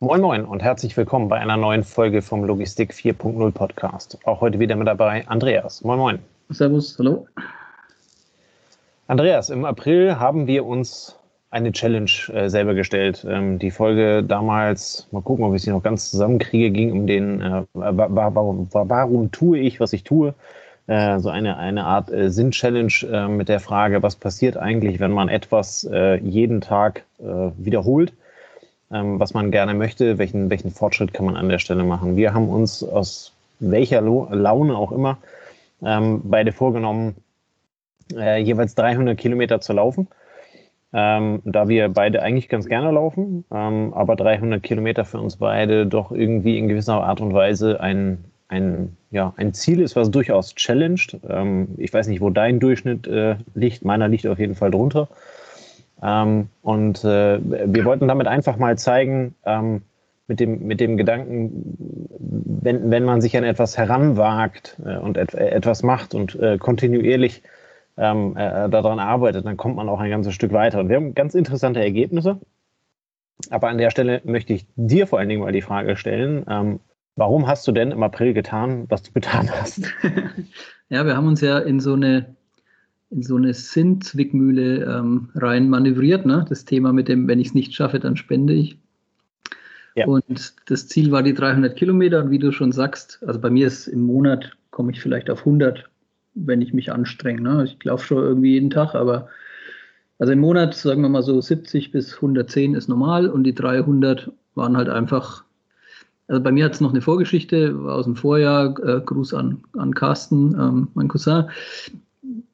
Moin Moin und herzlich willkommen bei einer neuen Folge vom Logistik 4.0 Podcast. Auch heute wieder mit dabei Andreas. Moin Moin. Servus, hallo. Andreas, im April haben wir uns eine Challenge äh, selber gestellt. Ähm, die Folge damals, mal gucken, ob ich sie noch ganz zusammenkriege, ging um den, äh, warum, warum tue ich, was ich tue. Äh, so eine, eine Art äh, Sinn-Challenge äh, mit der Frage, was passiert eigentlich, wenn man etwas äh, jeden Tag wiederholt ähm, was man gerne möchte, welchen, welchen Fortschritt kann man an der Stelle machen. Wir haben uns aus welcher Laune auch immer ähm, beide vorgenommen, äh, jeweils 300 Kilometer zu laufen. Ähm, da wir beide eigentlich ganz gerne laufen, ähm, aber 300 Kilometer für uns beide doch irgendwie in gewisser Art und Weise ein, ein, ja, ein Ziel ist, was durchaus challenged. Ähm, ich weiß nicht, wo dein Durchschnitt äh, liegt, meiner liegt auf jeden Fall drunter. Ähm, und äh, wir wollten damit einfach mal zeigen, ähm, mit, dem, mit dem Gedanken, wenn, wenn man sich an etwas heranwagt äh, und et etwas macht und äh, kontinuierlich ähm, äh, daran arbeitet, dann kommt man auch ein ganzes Stück weiter. Und wir haben ganz interessante Ergebnisse. Aber an der Stelle möchte ich dir vor allen Dingen mal die Frage stellen, ähm, warum hast du denn im April getan, was du getan hast? ja, wir haben uns ja in so eine in so eine Sinn-Zwickmühle ähm, rein manövriert. Ne? Das Thema mit dem, wenn ich es nicht schaffe, dann spende ich. Ja. Und das Ziel war die 300 Kilometer. Und wie du schon sagst, also bei mir ist im Monat, komme ich vielleicht auf 100, wenn ich mich anstrenge. Ne? Ich laufe schon irgendwie jeden Tag, aber also im Monat, sagen wir mal so 70 bis 110 ist normal und die 300 waren halt einfach also bei mir hat es noch eine Vorgeschichte aus dem Vorjahr. Äh, Gruß an, an Carsten, ähm, mein Cousin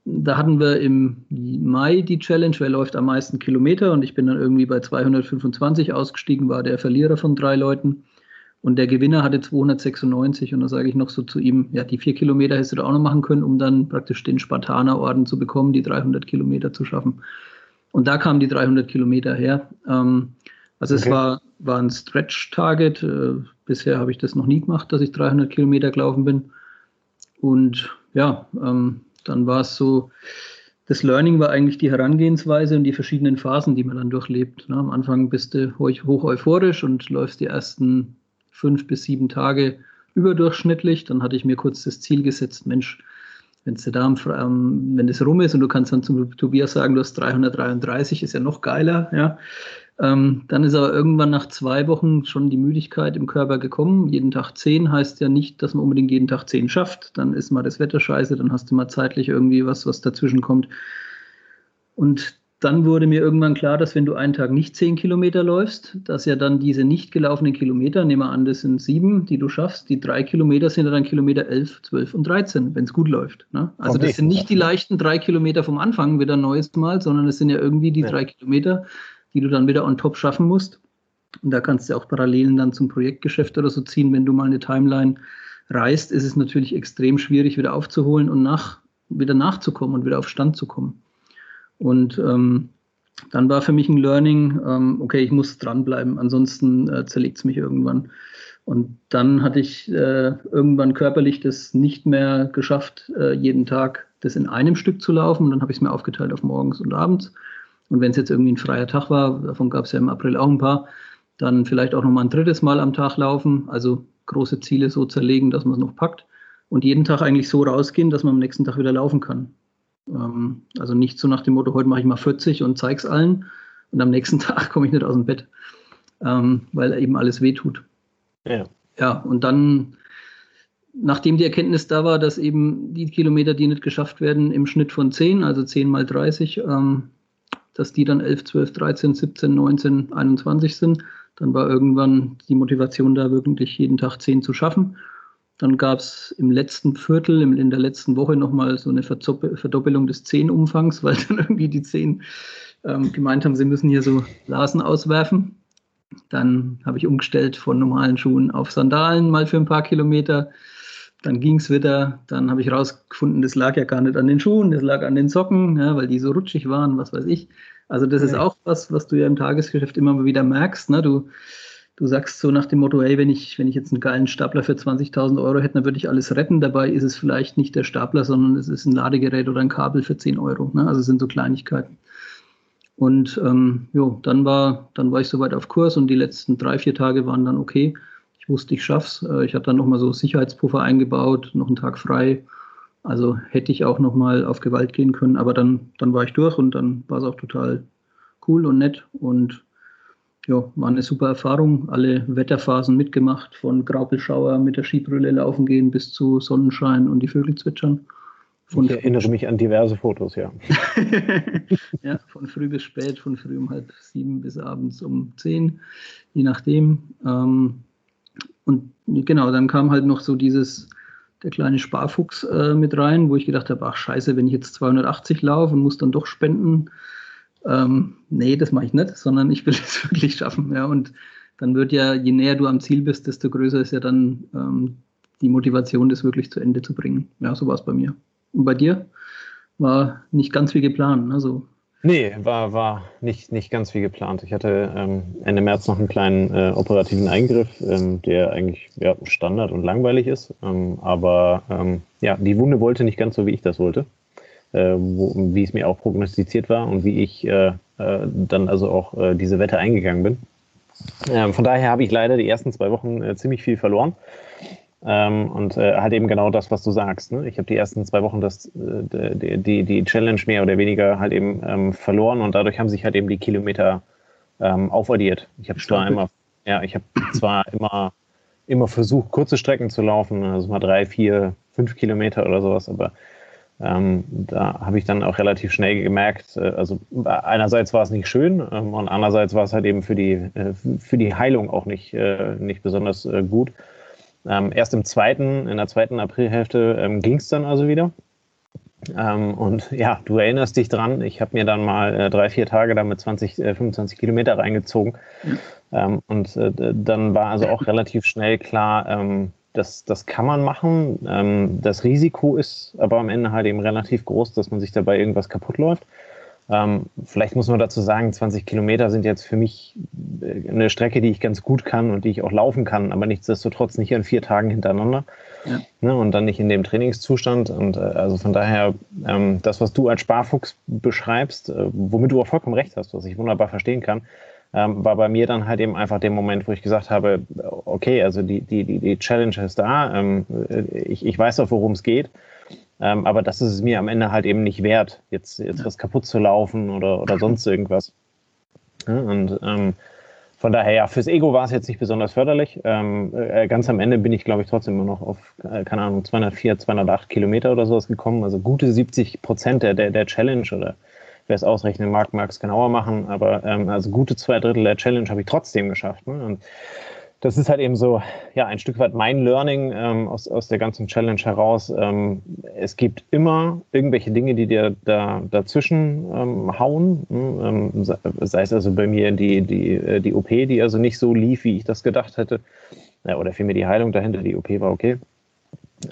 da hatten wir im Mai die Challenge, wer läuft am meisten Kilometer und ich bin dann irgendwie bei 225 ausgestiegen, war der Verlierer von drei Leuten und der Gewinner hatte 296 und da sage ich noch so zu ihm, ja, die vier Kilometer hättest du da auch noch machen können, um dann praktisch den Spartanerorden zu bekommen, die 300 Kilometer zu schaffen. Und da kamen die 300 Kilometer her. Ähm, also okay. es war, war ein Stretch-Target. Äh, bisher habe ich das noch nie gemacht, dass ich 300 Kilometer gelaufen bin. Und ja, ähm, dann war es so, das Learning war eigentlich die Herangehensweise und die verschiedenen Phasen, die man dann durchlebt. Ne? Am Anfang bist du hoch euphorisch und läufst die ersten fünf bis sieben Tage überdurchschnittlich. Dann hatte ich mir kurz das Ziel gesetzt, Mensch, wenn es da ähm, wenn das rum ist und du kannst dann zum Tobias sagen, du hast 333, ist ja noch geiler, ja. Ähm, dann ist aber irgendwann nach zwei Wochen schon die Müdigkeit im Körper gekommen. Jeden Tag zehn heißt ja nicht, dass man unbedingt jeden Tag zehn schafft. Dann ist mal das Wetter scheiße, dann hast du mal zeitlich irgendwie was, was dazwischen kommt. Und dann wurde mir irgendwann klar, dass wenn du einen Tag nicht zehn Kilometer läufst, dass ja dann diese nicht gelaufenen Kilometer, nehmen wir an, das sind sieben, die du schaffst, die drei Kilometer sind dann Kilometer elf, zwölf und dreizehn, wenn es gut läuft. Ne? Also das sind nicht die leichten drei Kilometer vom Anfang wieder neues Mal, sondern es sind ja irgendwie die ja. drei Kilometer, die du dann wieder on top schaffen musst. Und da kannst du auch Parallelen dann zum Projektgeschäft oder so ziehen. Wenn du mal eine Timeline reißt, ist es natürlich extrem schwierig, wieder aufzuholen und nach, wieder nachzukommen und wieder auf Stand zu kommen. Und ähm, dann war für mich ein Learning, ähm, okay, ich muss dranbleiben, ansonsten äh, zerlegt es mich irgendwann. Und dann hatte ich äh, irgendwann körperlich das nicht mehr geschafft, äh, jeden Tag das in einem Stück zu laufen. Und dann habe ich es mir aufgeteilt auf morgens und abends. Und wenn es jetzt irgendwie ein freier Tag war, davon gab es ja im April auch ein paar, dann vielleicht auch nochmal ein drittes Mal am Tag laufen, also große Ziele so zerlegen, dass man es noch packt und jeden Tag eigentlich so rausgehen, dass man am nächsten Tag wieder laufen kann. Ähm, also nicht so nach dem Motto, heute mache ich mal 40 und zeig's allen und am nächsten Tag komme ich nicht aus dem Bett, ähm, weil eben alles wehtut. Ja. Ja, und dann, nachdem die Erkenntnis da war, dass eben die Kilometer, die nicht geschafft werden, im Schnitt von 10, also 10 mal 30, ähm, dass die dann 11, 12, 13, 17, 19, 21 sind. Dann war irgendwann die Motivation da, wirklich jeden Tag 10 zu schaffen. Dann gab es im letzten Viertel, in der letzten Woche nochmal so eine Verdoppelung des 10-Umfangs, weil dann irgendwie die 10 ähm, gemeint haben, sie müssen hier so Blasen auswerfen. Dann habe ich umgestellt von normalen Schuhen auf Sandalen mal für ein paar Kilometer. Dann ging es wieder, dann habe ich rausgefunden, das lag ja gar nicht an den Schuhen, das lag an den Socken, ja, weil die so rutschig waren, was weiß ich. Also das ja. ist auch was, was du ja im Tagesgeschäft immer wieder merkst. Ne? Du, du sagst so nach dem Motto, hey, wenn ich, wenn ich jetzt einen geilen Stapler für 20.000 Euro hätte, dann würde ich alles retten. Dabei ist es vielleicht nicht der Stapler, sondern es ist ein Ladegerät oder ein Kabel für 10 Euro. Ne? Also es sind so Kleinigkeiten. Und ähm, jo, dann war, dann war ich soweit auf Kurs und die letzten drei, vier Tage waren dann okay. Ich wusste, ich schaff's. Äh, ich hatte dann nochmal so Sicherheitspuffer eingebaut, noch einen Tag frei. Also hätte ich auch nochmal auf Gewalt gehen können, aber dann, dann war ich durch und dann war es auch total cool und nett und ja, war eine super Erfahrung. Alle Wetterphasen mitgemacht, von Graupelschauer mit der Skibrille laufen gehen bis zu Sonnenschein und die Vögel zwitschern. Von ich erinnere mich an diverse Fotos, ja. ja, von früh bis spät, von früh um halb sieben bis abends um zehn, je nachdem. Ähm, und genau, dann kam halt noch so dieses, der kleine Sparfuchs äh, mit rein, wo ich gedacht habe, ach scheiße, wenn ich jetzt 280 laufe und muss dann doch spenden, ähm, nee, das mache ich nicht, sondern ich will es wirklich schaffen. Ja, und dann wird ja, je näher du am Ziel bist, desto größer ist ja dann ähm, die Motivation, das wirklich zu Ende zu bringen. Ja, so war es bei mir. Und bei dir war nicht ganz wie geplant. Also Nee, war, war nicht, nicht ganz wie geplant. Ich hatte ähm, Ende März noch einen kleinen äh, operativen Eingriff, ähm, der eigentlich ja, Standard und langweilig ist. Ähm, aber ähm, ja, die Wunde wollte nicht ganz so, wie ich das wollte äh, wo, wie es mir auch prognostiziert war und wie ich äh, äh dann also auch äh, diese Wette eingegangen bin. Ähm, von daher habe ich leider die ersten zwei Wochen äh, ziemlich viel verloren. Ähm, und äh, halt eben genau das, was du sagst. Ne? Ich habe die ersten zwei Wochen das, äh, die, die, die, Challenge mehr oder weniger halt eben ähm, verloren und dadurch haben sich halt eben die Kilometer ähm, aufaddiert. Ich habe zwar immer, ja, ich habe zwar immer, immer versucht, kurze Strecken zu laufen, also mal drei, vier, fünf Kilometer oder sowas, aber ähm, da habe ich dann auch relativ schnell gemerkt, äh, also einerseits war es nicht schön ähm, und andererseits war es halt eben für die, äh, für die Heilung auch nicht, äh, nicht besonders äh, gut. Ähm, erst im zweiten, in der zweiten Aprilhälfte ähm, ging es dann also wieder. Ähm, und ja, du erinnerst dich dran, ich habe mir dann mal äh, drei, vier Tage damit 20, 25 Kilometer reingezogen. Mhm. und äh, dann war also auch relativ schnell klar, das, das kann man machen. Ähm, das Risiko ist aber am Ende halt eben relativ groß, dass man sich dabei irgendwas kaputt läuft. Ähm, vielleicht muss man dazu sagen, 20 Kilometer sind jetzt für mich äh, eine Strecke, die ich ganz gut kann und die ich auch laufen kann, aber nichtsdestotrotz nicht an vier Tagen hintereinander. Ja. Ne, und dann nicht in dem Trainingszustand. Und äh, also von daher, ähm, das, was du als Sparfuchs beschreibst, äh, womit du auch vollkommen recht hast, was ich wunderbar verstehen kann, ähm, war bei mir dann halt eben einfach der Moment, wo ich gesagt habe, okay, also die, die, die, die Challenge ist da, ähm, ich, ich weiß auch, worum es geht, ähm, aber das ist es mir am Ende halt eben nicht wert, jetzt, jetzt was kaputt zu laufen oder, oder sonst irgendwas. Ja, und ähm, von daher, ja, fürs Ego war es jetzt nicht besonders förderlich. Ähm, äh, ganz am Ende bin ich, glaube ich, trotzdem immer noch auf, äh, keine Ahnung, 204, 208 Kilometer oder sowas gekommen. Also gute 70 Prozent der, der, der Challenge oder wer es ausrechnen mag, mag es genauer machen, aber ähm, also gute zwei Drittel der Challenge habe ich trotzdem geschafft. Ne? Und das ist halt eben so, ja, ein Stück weit mein Learning ähm, aus, aus der ganzen Challenge heraus. Ähm, es gibt immer irgendwelche Dinge, die dir da dazwischen ähm, hauen. Ne? Ähm, sei es also bei mir die, die, äh, die OP, die also nicht so lief, wie ich das gedacht hätte. Ja, oder vielmehr die Heilung dahinter, die OP war okay.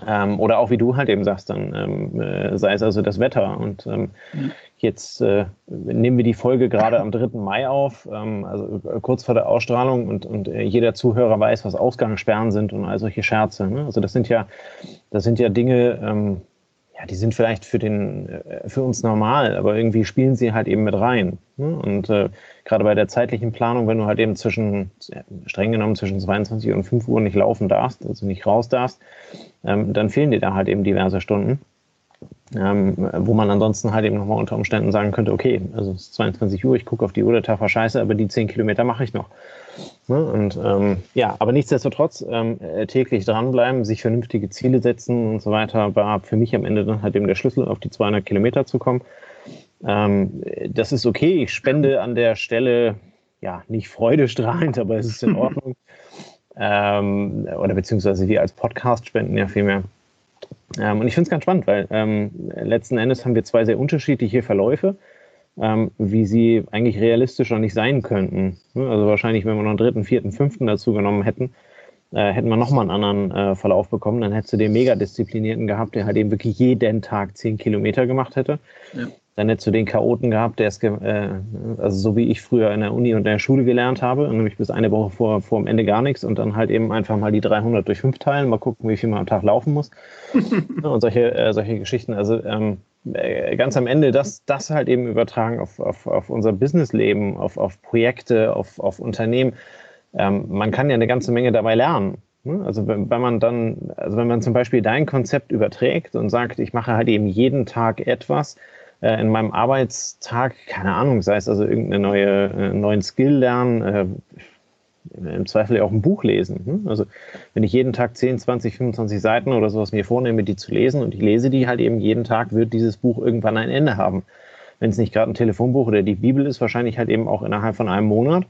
Ähm, oder auch wie du halt eben sagst, dann ähm, äh, sei es also das Wetter. Und ähm, mhm. jetzt äh, nehmen wir die Folge gerade am 3. Mai auf, ähm, also äh, kurz vor der Ausstrahlung und, und äh, jeder Zuhörer weiß, was Ausgangssperren sind und all solche Scherze. Ne? Also das sind ja, das sind ja Dinge, ähm, ja, die sind vielleicht für, den, äh, für uns normal, aber irgendwie spielen sie halt eben mit rein. Ne? Und äh, gerade bei der zeitlichen Planung, wenn du halt eben zwischen, streng genommen zwischen 22 und 5 Uhr nicht laufen darfst, also nicht raus darfst, ähm, dann fehlen dir da halt eben diverse Stunden. Ähm, wo man ansonsten halt eben nochmal unter Umständen sagen könnte, okay, also es ist 22 Uhr, ich gucke auf die Uhr, der Tag war scheiße, aber die 10 Kilometer mache ich noch. Ne? Und ähm, ja, aber nichtsdestotrotz ähm, äh, täglich dranbleiben, sich vernünftige Ziele setzen und so weiter, war für mich am Ende dann halt eben der Schlüssel, auf die 200 Kilometer zu kommen. Ähm, das ist okay, ich spende an der Stelle, ja, nicht freudestrahlend, aber es ist in Ordnung. Ähm, oder beziehungsweise wir als Podcast spenden ja viel mehr. Ähm, und ich finde es ganz spannend, weil ähm, letzten Endes haben wir zwei sehr unterschiedliche Verläufe, ähm, wie sie eigentlich realistischer nicht sein könnten. Ne, also wahrscheinlich, wenn wir noch einen dritten, vierten, fünften dazu genommen hätten, äh, hätten wir nochmal einen anderen äh, Verlauf bekommen. Dann hättest du den mega disziplinierten gehabt, der halt eben wirklich jeden Tag zehn Kilometer gemacht hätte. Ja. Dann hättest du den Chaoten gehabt, der es, äh, also so wie ich früher in der Uni und in der Schule gelernt habe, nämlich bis eine Woche vor, vor dem Ende gar nichts und dann halt eben einfach mal die 300 durch 5 teilen, mal gucken, wie viel man am Tag laufen muss. und solche, äh, solche Geschichten. Also ähm, äh, ganz am Ende das, das halt eben übertragen auf, auf, auf unser Businessleben, auf, auf Projekte, auf, auf Unternehmen. Ähm, man kann ja eine ganze Menge dabei lernen. Ne? Also wenn man dann, also wenn man zum Beispiel dein Konzept überträgt und sagt, ich mache halt eben jeden Tag etwas, äh, in meinem Arbeitstag, keine Ahnung, sei es also irgendeine neue, äh, neuen Skill lernen, äh, im Zweifel ja auch ein Buch lesen. Hm? Also wenn ich jeden Tag 10, 20, 25 Seiten oder sowas mir vornehme, die zu lesen und ich lese die halt eben jeden Tag, wird dieses Buch irgendwann ein Ende haben. Wenn es nicht gerade ein Telefonbuch oder die Bibel ist, wahrscheinlich halt eben auch innerhalb von einem Monat,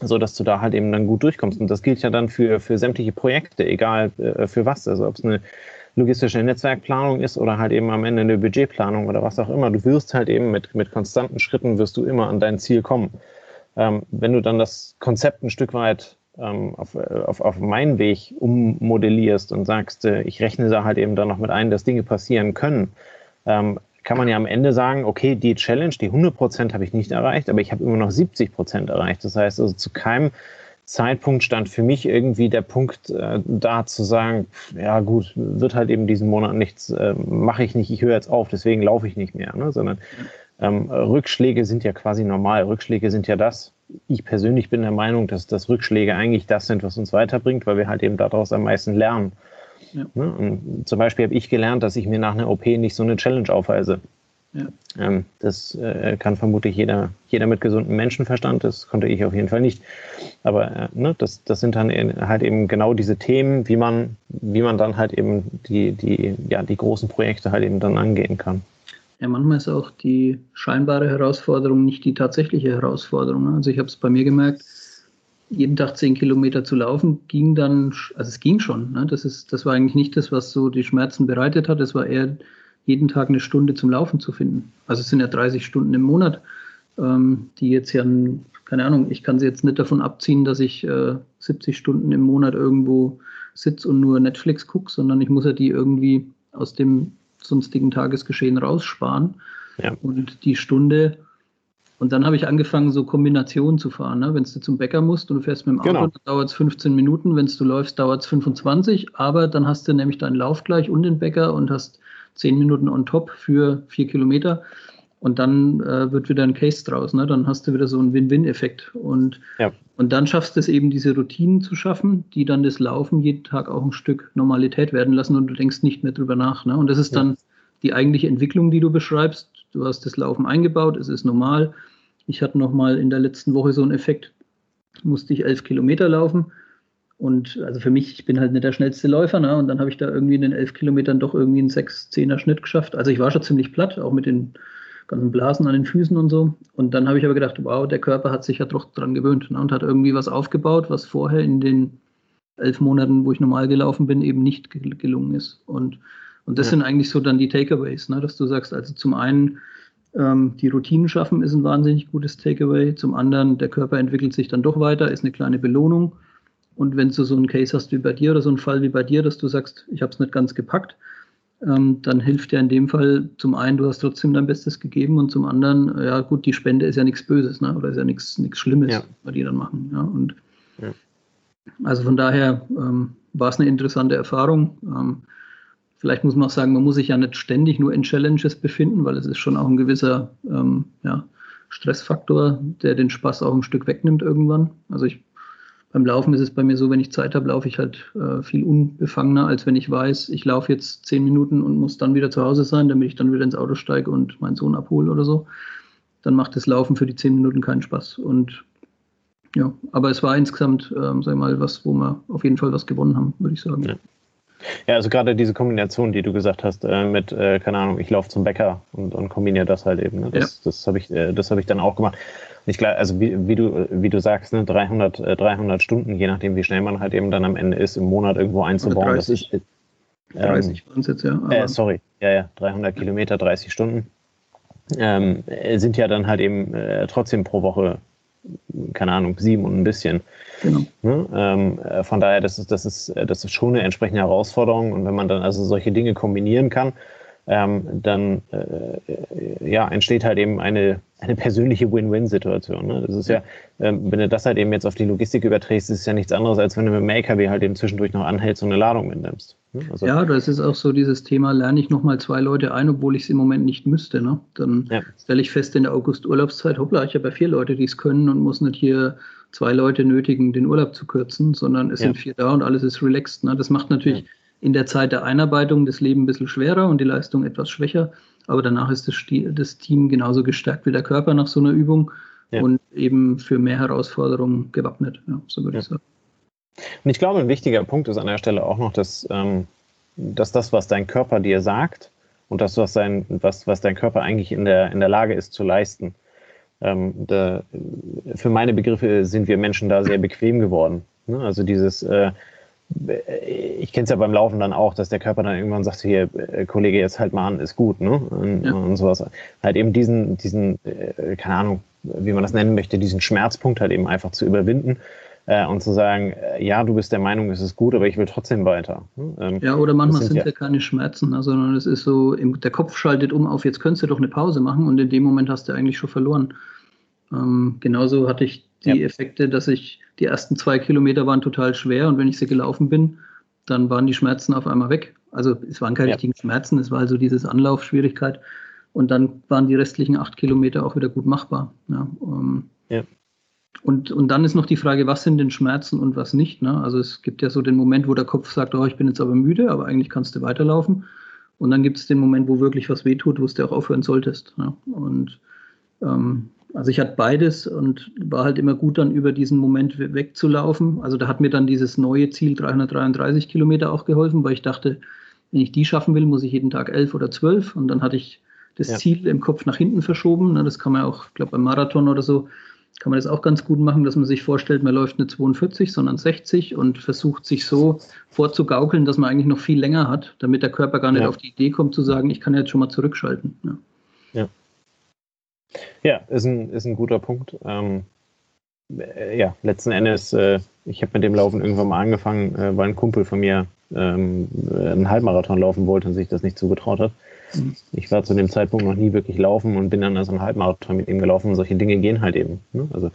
so dass du da halt eben dann gut durchkommst. Und das gilt ja dann für, für sämtliche Projekte, egal äh, für was. Also ob es eine logistische Netzwerkplanung ist oder halt eben am Ende eine Budgetplanung oder was auch immer. Du wirst halt eben mit, mit konstanten Schritten wirst du immer an dein Ziel kommen. Ähm, wenn du dann das Konzept ein Stück weit ähm, auf, auf, auf meinen Weg ummodellierst und sagst, äh, ich rechne da halt eben dann noch mit ein, dass Dinge passieren können, ähm, kann man ja am Ende sagen, okay, die Challenge, die 100% habe ich nicht erreicht, aber ich habe immer noch 70% erreicht. Das heißt also zu keinem Zeitpunkt stand für mich irgendwie der Punkt äh, da zu sagen, ja gut, wird halt eben diesen Monat nichts, äh, mache ich nicht, ich höre jetzt auf, deswegen laufe ich nicht mehr, ne? sondern ähm, Rückschläge sind ja quasi normal. Rückschläge sind ja das. Ich persönlich bin der Meinung, dass, dass Rückschläge eigentlich das sind, was uns weiterbringt, weil wir halt eben daraus am meisten lernen. Ja. Ne? zum Beispiel habe ich gelernt, dass ich mir nach einer OP nicht so eine Challenge aufweise. Ja. Ähm, das äh, kann vermutlich jeder, jeder mit gesundem Menschenverstand, das konnte ich auf jeden Fall nicht. Aber äh, ne, das, das sind dann halt eben genau diese Themen, wie man, wie man dann halt eben die, die, ja, die großen Projekte halt eben dann angehen kann. Ja, manchmal ist auch die scheinbare Herausforderung nicht die tatsächliche Herausforderung. Ne? Also ich habe es bei mir gemerkt, jeden Tag zehn Kilometer zu laufen, ging dann, also es ging schon. Ne? Das, ist, das war eigentlich nicht das, was so die Schmerzen bereitet hat. Es war eher jeden Tag eine Stunde zum Laufen zu finden. Also es sind ja 30 Stunden im Monat, ähm, die jetzt ja, keine Ahnung, ich kann sie jetzt nicht davon abziehen, dass ich äh, 70 Stunden im Monat irgendwo sitze und nur Netflix gucke, sondern ich muss ja die irgendwie aus dem sonstigen Tagesgeschehen raussparen. Ja. Und die Stunde, und dann habe ich angefangen, so Kombinationen zu fahren. Ne? Wenn du zum Bäcker musst und du fährst mit dem Auto, genau. dann dauert es 15 Minuten. Wenn du läufst, dauert es 25. Aber dann hast du nämlich deinen Lauf gleich und den Bäcker und hast zehn Minuten on top für vier Kilometer. Und dann äh, wird wieder ein Case draus. Ne? Dann hast du wieder so einen Win-Win-Effekt. Und, ja. und dann schaffst du es eben, diese Routinen zu schaffen, die dann das Laufen jeden Tag auch ein Stück Normalität werden lassen und du denkst nicht mehr drüber nach. Ne? Und das ist ja. dann die eigentliche Entwicklung, die du beschreibst. Du hast das Laufen eingebaut, es ist normal. Ich hatte noch mal in der letzten Woche so einen Effekt, musste ich elf Kilometer laufen und also für mich, ich bin halt nicht der schnellste Läufer, ne? Und dann habe ich da irgendwie in den elf Kilometern doch irgendwie einen 6-10er Schnitt geschafft. Also ich war schon ziemlich platt, auch mit den ganzen Blasen an den Füßen und so. Und dann habe ich aber gedacht, wow, der Körper hat sich ja doch dran gewöhnt ne? und hat irgendwie was aufgebaut, was vorher in den elf Monaten, wo ich normal gelaufen bin, eben nicht gelungen ist. Und, und das ja. sind eigentlich so dann die Takeaways, ne? dass du sagst, also zum einen, ähm, die Routinen schaffen ist ein wahnsinnig gutes Takeaway. Zum anderen, der Körper entwickelt sich dann doch weiter, ist eine kleine Belohnung. Und wenn du so einen Case hast wie bei dir oder so einen Fall wie bei dir, dass du sagst, ich habe es nicht ganz gepackt, ähm, dann hilft dir in dem Fall zum einen, du hast trotzdem dein Bestes gegeben und zum anderen, ja gut, die Spende ist ja nichts Böses, ne? oder ist ja nichts Schlimmes, ja. was die dann machen. Ja? Und ja. Also von daher ähm, war es eine interessante Erfahrung. Ähm, vielleicht muss man auch sagen, man muss sich ja nicht ständig nur in Challenges befinden, weil es ist schon auch ein gewisser ähm, ja, Stressfaktor, der den Spaß auch ein Stück wegnimmt irgendwann. Also ich beim Laufen ist es bei mir so, wenn ich Zeit habe, laufe ich halt äh, viel unbefangener, als wenn ich weiß, ich laufe jetzt zehn Minuten und muss dann wieder zu Hause sein, damit ich dann wieder ins Auto steige und meinen Sohn abhole oder so. Dann macht das Laufen für die zehn Minuten keinen Spaß. Und ja, aber es war insgesamt, ähm, sag ich mal, was, wo wir auf jeden Fall was gewonnen haben, würde ich sagen. Ja. Ja, also gerade diese Kombination, die du gesagt hast, äh, mit, äh, keine Ahnung, ich laufe zum Bäcker und, und kombiniere das halt eben. Ne? Das, ja. das habe ich, äh, hab ich dann auch gemacht. Ich glaube, also wie, wie, du, wie du sagst, ne, 300, 300 äh, Stunden, je nachdem, wie schnell man halt eben dann am Ende ist, im Monat irgendwo einzubauen. Das ist. Äh, 30 waren es jetzt, ja. Äh, sorry, ja, ja, 300 Kilometer, 30 Stunden. Ähm, sind ja dann halt eben äh, trotzdem pro Woche, keine Ahnung, sieben und ein bisschen. Genau. Ne? Ähm, äh, von daher, das ist, das, ist, das ist schon eine entsprechende Herausforderung. Und wenn man dann also solche Dinge kombinieren kann, ähm, dann äh, ja, entsteht halt eben eine eine persönliche Win-Win-Situation. Ne? Das ist ja, ähm, wenn du das halt eben jetzt auf die Logistik überträgst, ist es ja nichts anderes, als wenn du mit dem LKW halt eben zwischendurch noch anhältst und eine Ladung mitnimmst. Ne? Also, ja, das ist auch so dieses Thema, lerne ich nochmal zwei Leute ein, obwohl ich es im Moment nicht müsste. Ne? Dann ja. stelle ich fest in der August-Urlaubszeit, hoppla, ich habe ja vier Leute, die es können und muss nicht hier zwei Leute nötigen, den Urlaub zu kürzen, sondern es ja. sind vier da und alles ist relaxed. Ne? Das macht natürlich ja. in der Zeit der Einarbeitung das Leben ein bisschen schwerer und die Leistung etwas schwächer aber danach ist das, das, Team genauso gestärkt wie der Körper nach so einer Übung ja. und eben für mehr Herausforderungen gewappnet, ja, so würde ja. ich sagen. Und ich glaube, ein wichtiger Punkt ist an der Stelle auch noch, dass, ähm, dass das, was dein Körper dir sagt und das, was, sein, was, was dein Körper eigentlich in der, in der Lage ist zu leisten, ähm, da, für meine Begriffe sind wir Menschen da sehr bequem geworden. Ne? Also dieses, äh, ich kenne es ja beim Laufen dann auch, dass der Körper dann irgendwann sagt, hier, äh, Kollege, jetzt halt mal an, ist gut, ne? Und, ja. und sowas. Halt eben diesen, diesen, äh, keine Ahnung, wie man das nennen möchte, diesen Schmerzpunkt halt eben einfach zu überwinden äh, und zu sagen, äh, ja, du bist der Meinung, es ist gut, aber ich will trotzdem weiter. Ne? Ähm, ja, oder manchmal sind, sind ja, keine Schmerzen, ne, sondern es ist so, der Kopf schaltet um auf, jetzt könntest du doch eine Pause machen und in dem Moment hast du eigentlich schon verloren. Ähm, genauso hatte ich die ja. Effekte, dass ich die ersten zwei Kilometer waren total schwer und wenn ich sie gelaufen bin, dann waren die Schmerzen auf einmal weg. Also es waren keine ja. richtigen Schmerzen, es war also dieses Anlaufschwierigkeit und dann waren die restlichen acht Kilometer auch wieder gut machbar. Ja, ähm, ja. Und, und dann ist noch die Frage, was sind denn Schmerzen und was nicht. Ne? Also es gibt ja so den Moment, wo der Kopf sagt, oh, ich bin jetzt aber müde, aber eigentlich kannst du weiterlaufen. Und dann gibt es den Moment, wo wirklich was wehtut, wo du auch aufhören solltest. Ne? Und ähm, also ich hatte beides und war halt immer gut dann über diesen Moment wegzulaufen. Also da hat mir dann dieses neue Ziel 333 Kilometer auch geholfen, weil ich dachte, wenn ich die schaffen will, muss ich jeden Tag elf oder zwölf. Und dann hatte ich das ja. Ziel im Kopf nach hinten verschoben. Das kann man auch, ich glaube beim Marathon oder so, kann man das auch ganz gut machen, dass man sich vorstellt, man läuft nicht 42, sondern 60 und versucht sich so vorzugaukeln, dass man eigentlich noch viel länger hat, damit der Körper gar nicht ja. auf die Idee kommt zu sagen, ich kann jetzt schon mal zurückschalten. Ja. ja. Ja, ist ein, ist ein guter Punkt. Ähm, äh, ja, letzten Endes, äh, ich habe mit dem Laufen irgendwann mal angefangen, äh, weil ein Kumpel von mir ähm, einen Halbmarathon laufen wollte und sich das nicht zugetraut hat. Mhm. Ich war zu dem Zeitpunkt noch nie wirklich laufen und bin dann also einen Halbmarathon mit ihm gelaufen und solche Dinge gehen halt eben. Ne? Also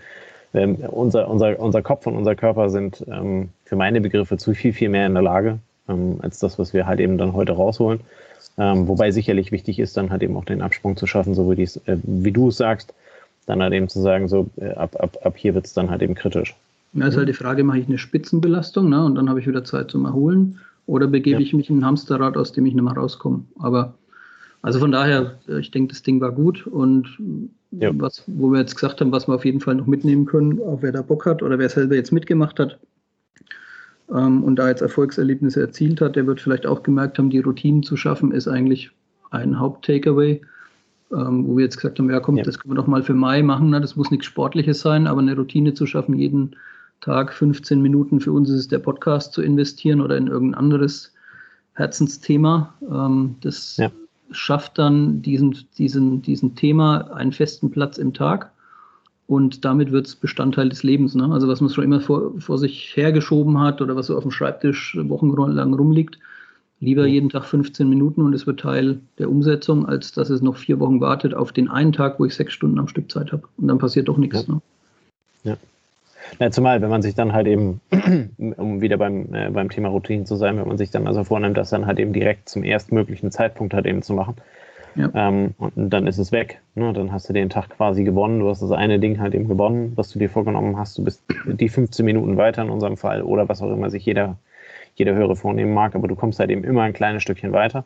ähm, unser, unser, unser Kopf und unser Körper sind ähm, für meine Begriffe zu viel, viel mehr in der Lage, ähm, als das, was wir halt eben dann heute rausholen. Ähm, wobei sicherlich wichtig ist, dann halt eben auch den Absprung zu schaffen, so wie, äh, wie du es sagst, dann halt eben zu sagen, so äh, ab, ab, ab hier wird es dann halt eben kritisch. Ja, ist halt die Frage, mache ich eine Spitzenbelastung ne, und dann habe ich wieder Zeit zum Erholen oder begebe ja. ich mich in ein Hamsterrad, aus dem ich nicht mehr rauskomme. Aber also von daher, äh, ich denke, das Ding war gut und ja. was, wo wir jetzt gesagt haben, was wir auf jeden Fall noch mitnehmen können, auch wer da Bock hat oder wer selber jetzt mitgemacht hat, ähm, und da jetzt Erfolgserlebnisse erzielt hat, der wird vielleicht auch gemerkt haben, die Routinen zu schaffen, ist eigentlich ein Haupt-Takeaway, ähm, wo wir jetzt gesagt haben, ja komm, ja. das können wir doch mal für Mai machen, ne? das muss nichts Sportliches sein, aber eine Routine zu schaffen, jeden Tag 15 Minuten, für uns ist es der Podcast zu investieren oder in irgendein anderes Herzensthema, ähm, das ja. schafft dann diesen, diesen, diesen Thema einen festen Platz im Tag und damit wird es Bestandteil des Lebens. Ne? Also was man schon immer vor, vor sich hergeschoben hat oder was so auf dem Schreibtisch wochenlang rumliegt, lieber jeden Tag 15 Minuten und es wird Teil der Umsetzung, als dass es noch vier Wochen wartet auf den einen Tag, wo ich sechs Stunden am Stück Zeit habe. Und dann passiert doch nichts. Ja. Ne? ja. Ja, zumal, wenn man sich dann halt eben, um wieder beim, äh, beim Thema Routinen zu sein, wenn man sich dann also vornimmt, das dann halt eben direkt zum erstmöglichen Zeitpunkt halt eben zu machen, ja. Ähm, und dann ist es weg. Ne? Dann hast du den Tag quasi gewonnen. Du hast das eine Ding halt eben gewonnen, was du dir vorgenommen hast. Du bist die 15 Minuten weiter in unserem Fall oder was auch immer sich jeder, jeder Hörer vornehmen mag, aber du kommst halt eben immer ein kleines Stückchen weiter.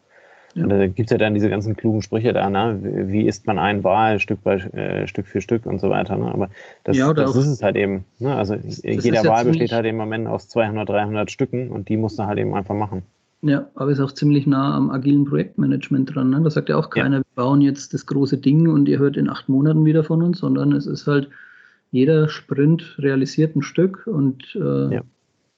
Ja. Und da gibt es ja dann diese ganzen klugen Sprüche da, ne? wie isst man ein Wahl Stück, bei, äh, Stück für Stück und so weiter. Ne? Aber das, ja, das ist es halt eben. Ne? Also jeder Wahl besteht halt eben am Ende aus 200, 300 Stücken und die musst du halt eben einfach machen. Ja, aber ist auch ziemlich nah am agilen Projektmanagement dran. Ne? Da sagt ja auch keiner, ja. wir bauen jetzt das große Ding und ihr hört in acht Monaten wieder von uns, sondern es ist halt, jeder Sprint realisiert ein Stück und äh, ja.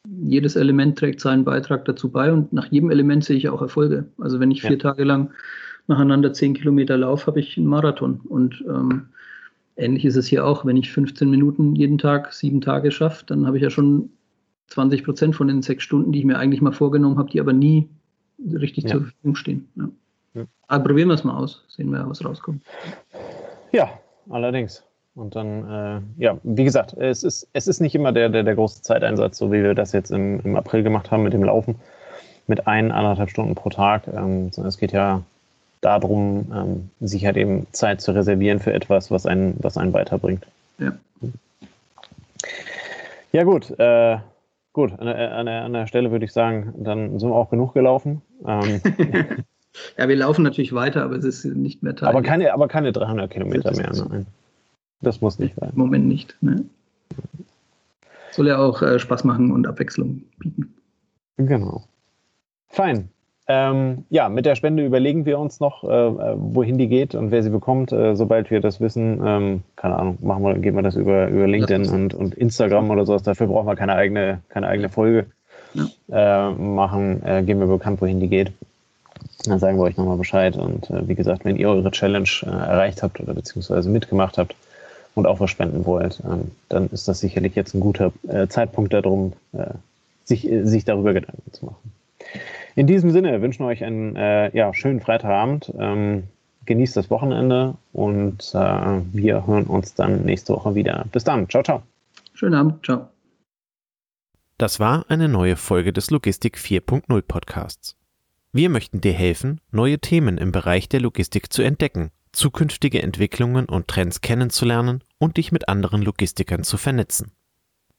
jedes Element trägt seinen Beitrag dazu bei und nach jedem Element sehe ich auch Erfolge. Also wenn ich vier ja. Tage lang nacheinander zehn Kilometer laufe, habe ich einen Marathon. Und ähm, ähnlich ist es hier auch. Wenn ich 15 Minuten jeden Tag, sieben Tage schaffe, dann habe ich ja schon 20 Prozent von den sechs Stunden, die ich mir eigentlich mal vorgenommen habe, die aber nie richtig ja. zur Verfügung stehen. Ja. Ja. Aber probieren wir es mal aus, sehen wir, was rauskommt. Ja, allerdings. Und dann, äh, ja, wie gesagt, es ist, es ist nicht immer der, der, der große Zeiteinsatz, so wie wir das jetzt im, im April gemacht haben mit dem Laufen, mit ein, anderthalb Stunden pro Tag. Ähm, sondern es geht ja darum, ähm, sich halt eben Zeit zu reservieren für etwas, was einen, was einen weiterbringt. Ja. Ja, gut. Äh, gut, an der, an, der, an der Stelle würde ich sagen, dann sind wir auch genug gelaufen. Ähm, ja, wir laufen natürlich weiter, aber es ist nicht mehr Teil. Aber keine, aber keine 300 Kilometer mehr. Nein. Das muss nicht sein. Im Moment nicht. Ne? Soll ja auch äh, Spaß machen und Abwechslung bieten. Genau. Fein. Ähm, ja, mit der Spende überlegen wir uns noch, äh, äh, wohin die geht und wer sie bekommt. Äh, sobald wir das wissen, ähm, keine Ahnung, machen wir, gehen wir das über, über LinkedIn und, und Instagram oder sowas. Dafür brauchen wir keine eigene, keine eigene Folge ja. äh, machen. Äh, geben wir bekannt, wohin die geht. Dann sagen wir euch nochmal Bescheid. Und äh, wie gesagt, wenn ihr eure Challenge erreicht habt oder beziehungsweise mitgemacht habt und auch was spenden wollt, ähm, dann ist das sicherlich jetzt ein guter Zeitpunkt darum, sich, sich darüber Gedanken zu machen. In diesem Sinne wünschen wir euch einen äh, ja, schönen Freitagabend. Ähm, genießt das Wochenende und äh, wir hören uns dann nächste Woche wieder. Bis dann. Ciao, ciao. Schönen Abend. Ciao. Das war eine neue Folge des Logistik 4.0 Podcasts. Wir möchten dir helfen, neue Themen im Bereich der Logistik zu entdecken, zukünftige Entwicklungen und Trends kennenzulernen und dich mit anderen Logistikern zu vernetzen.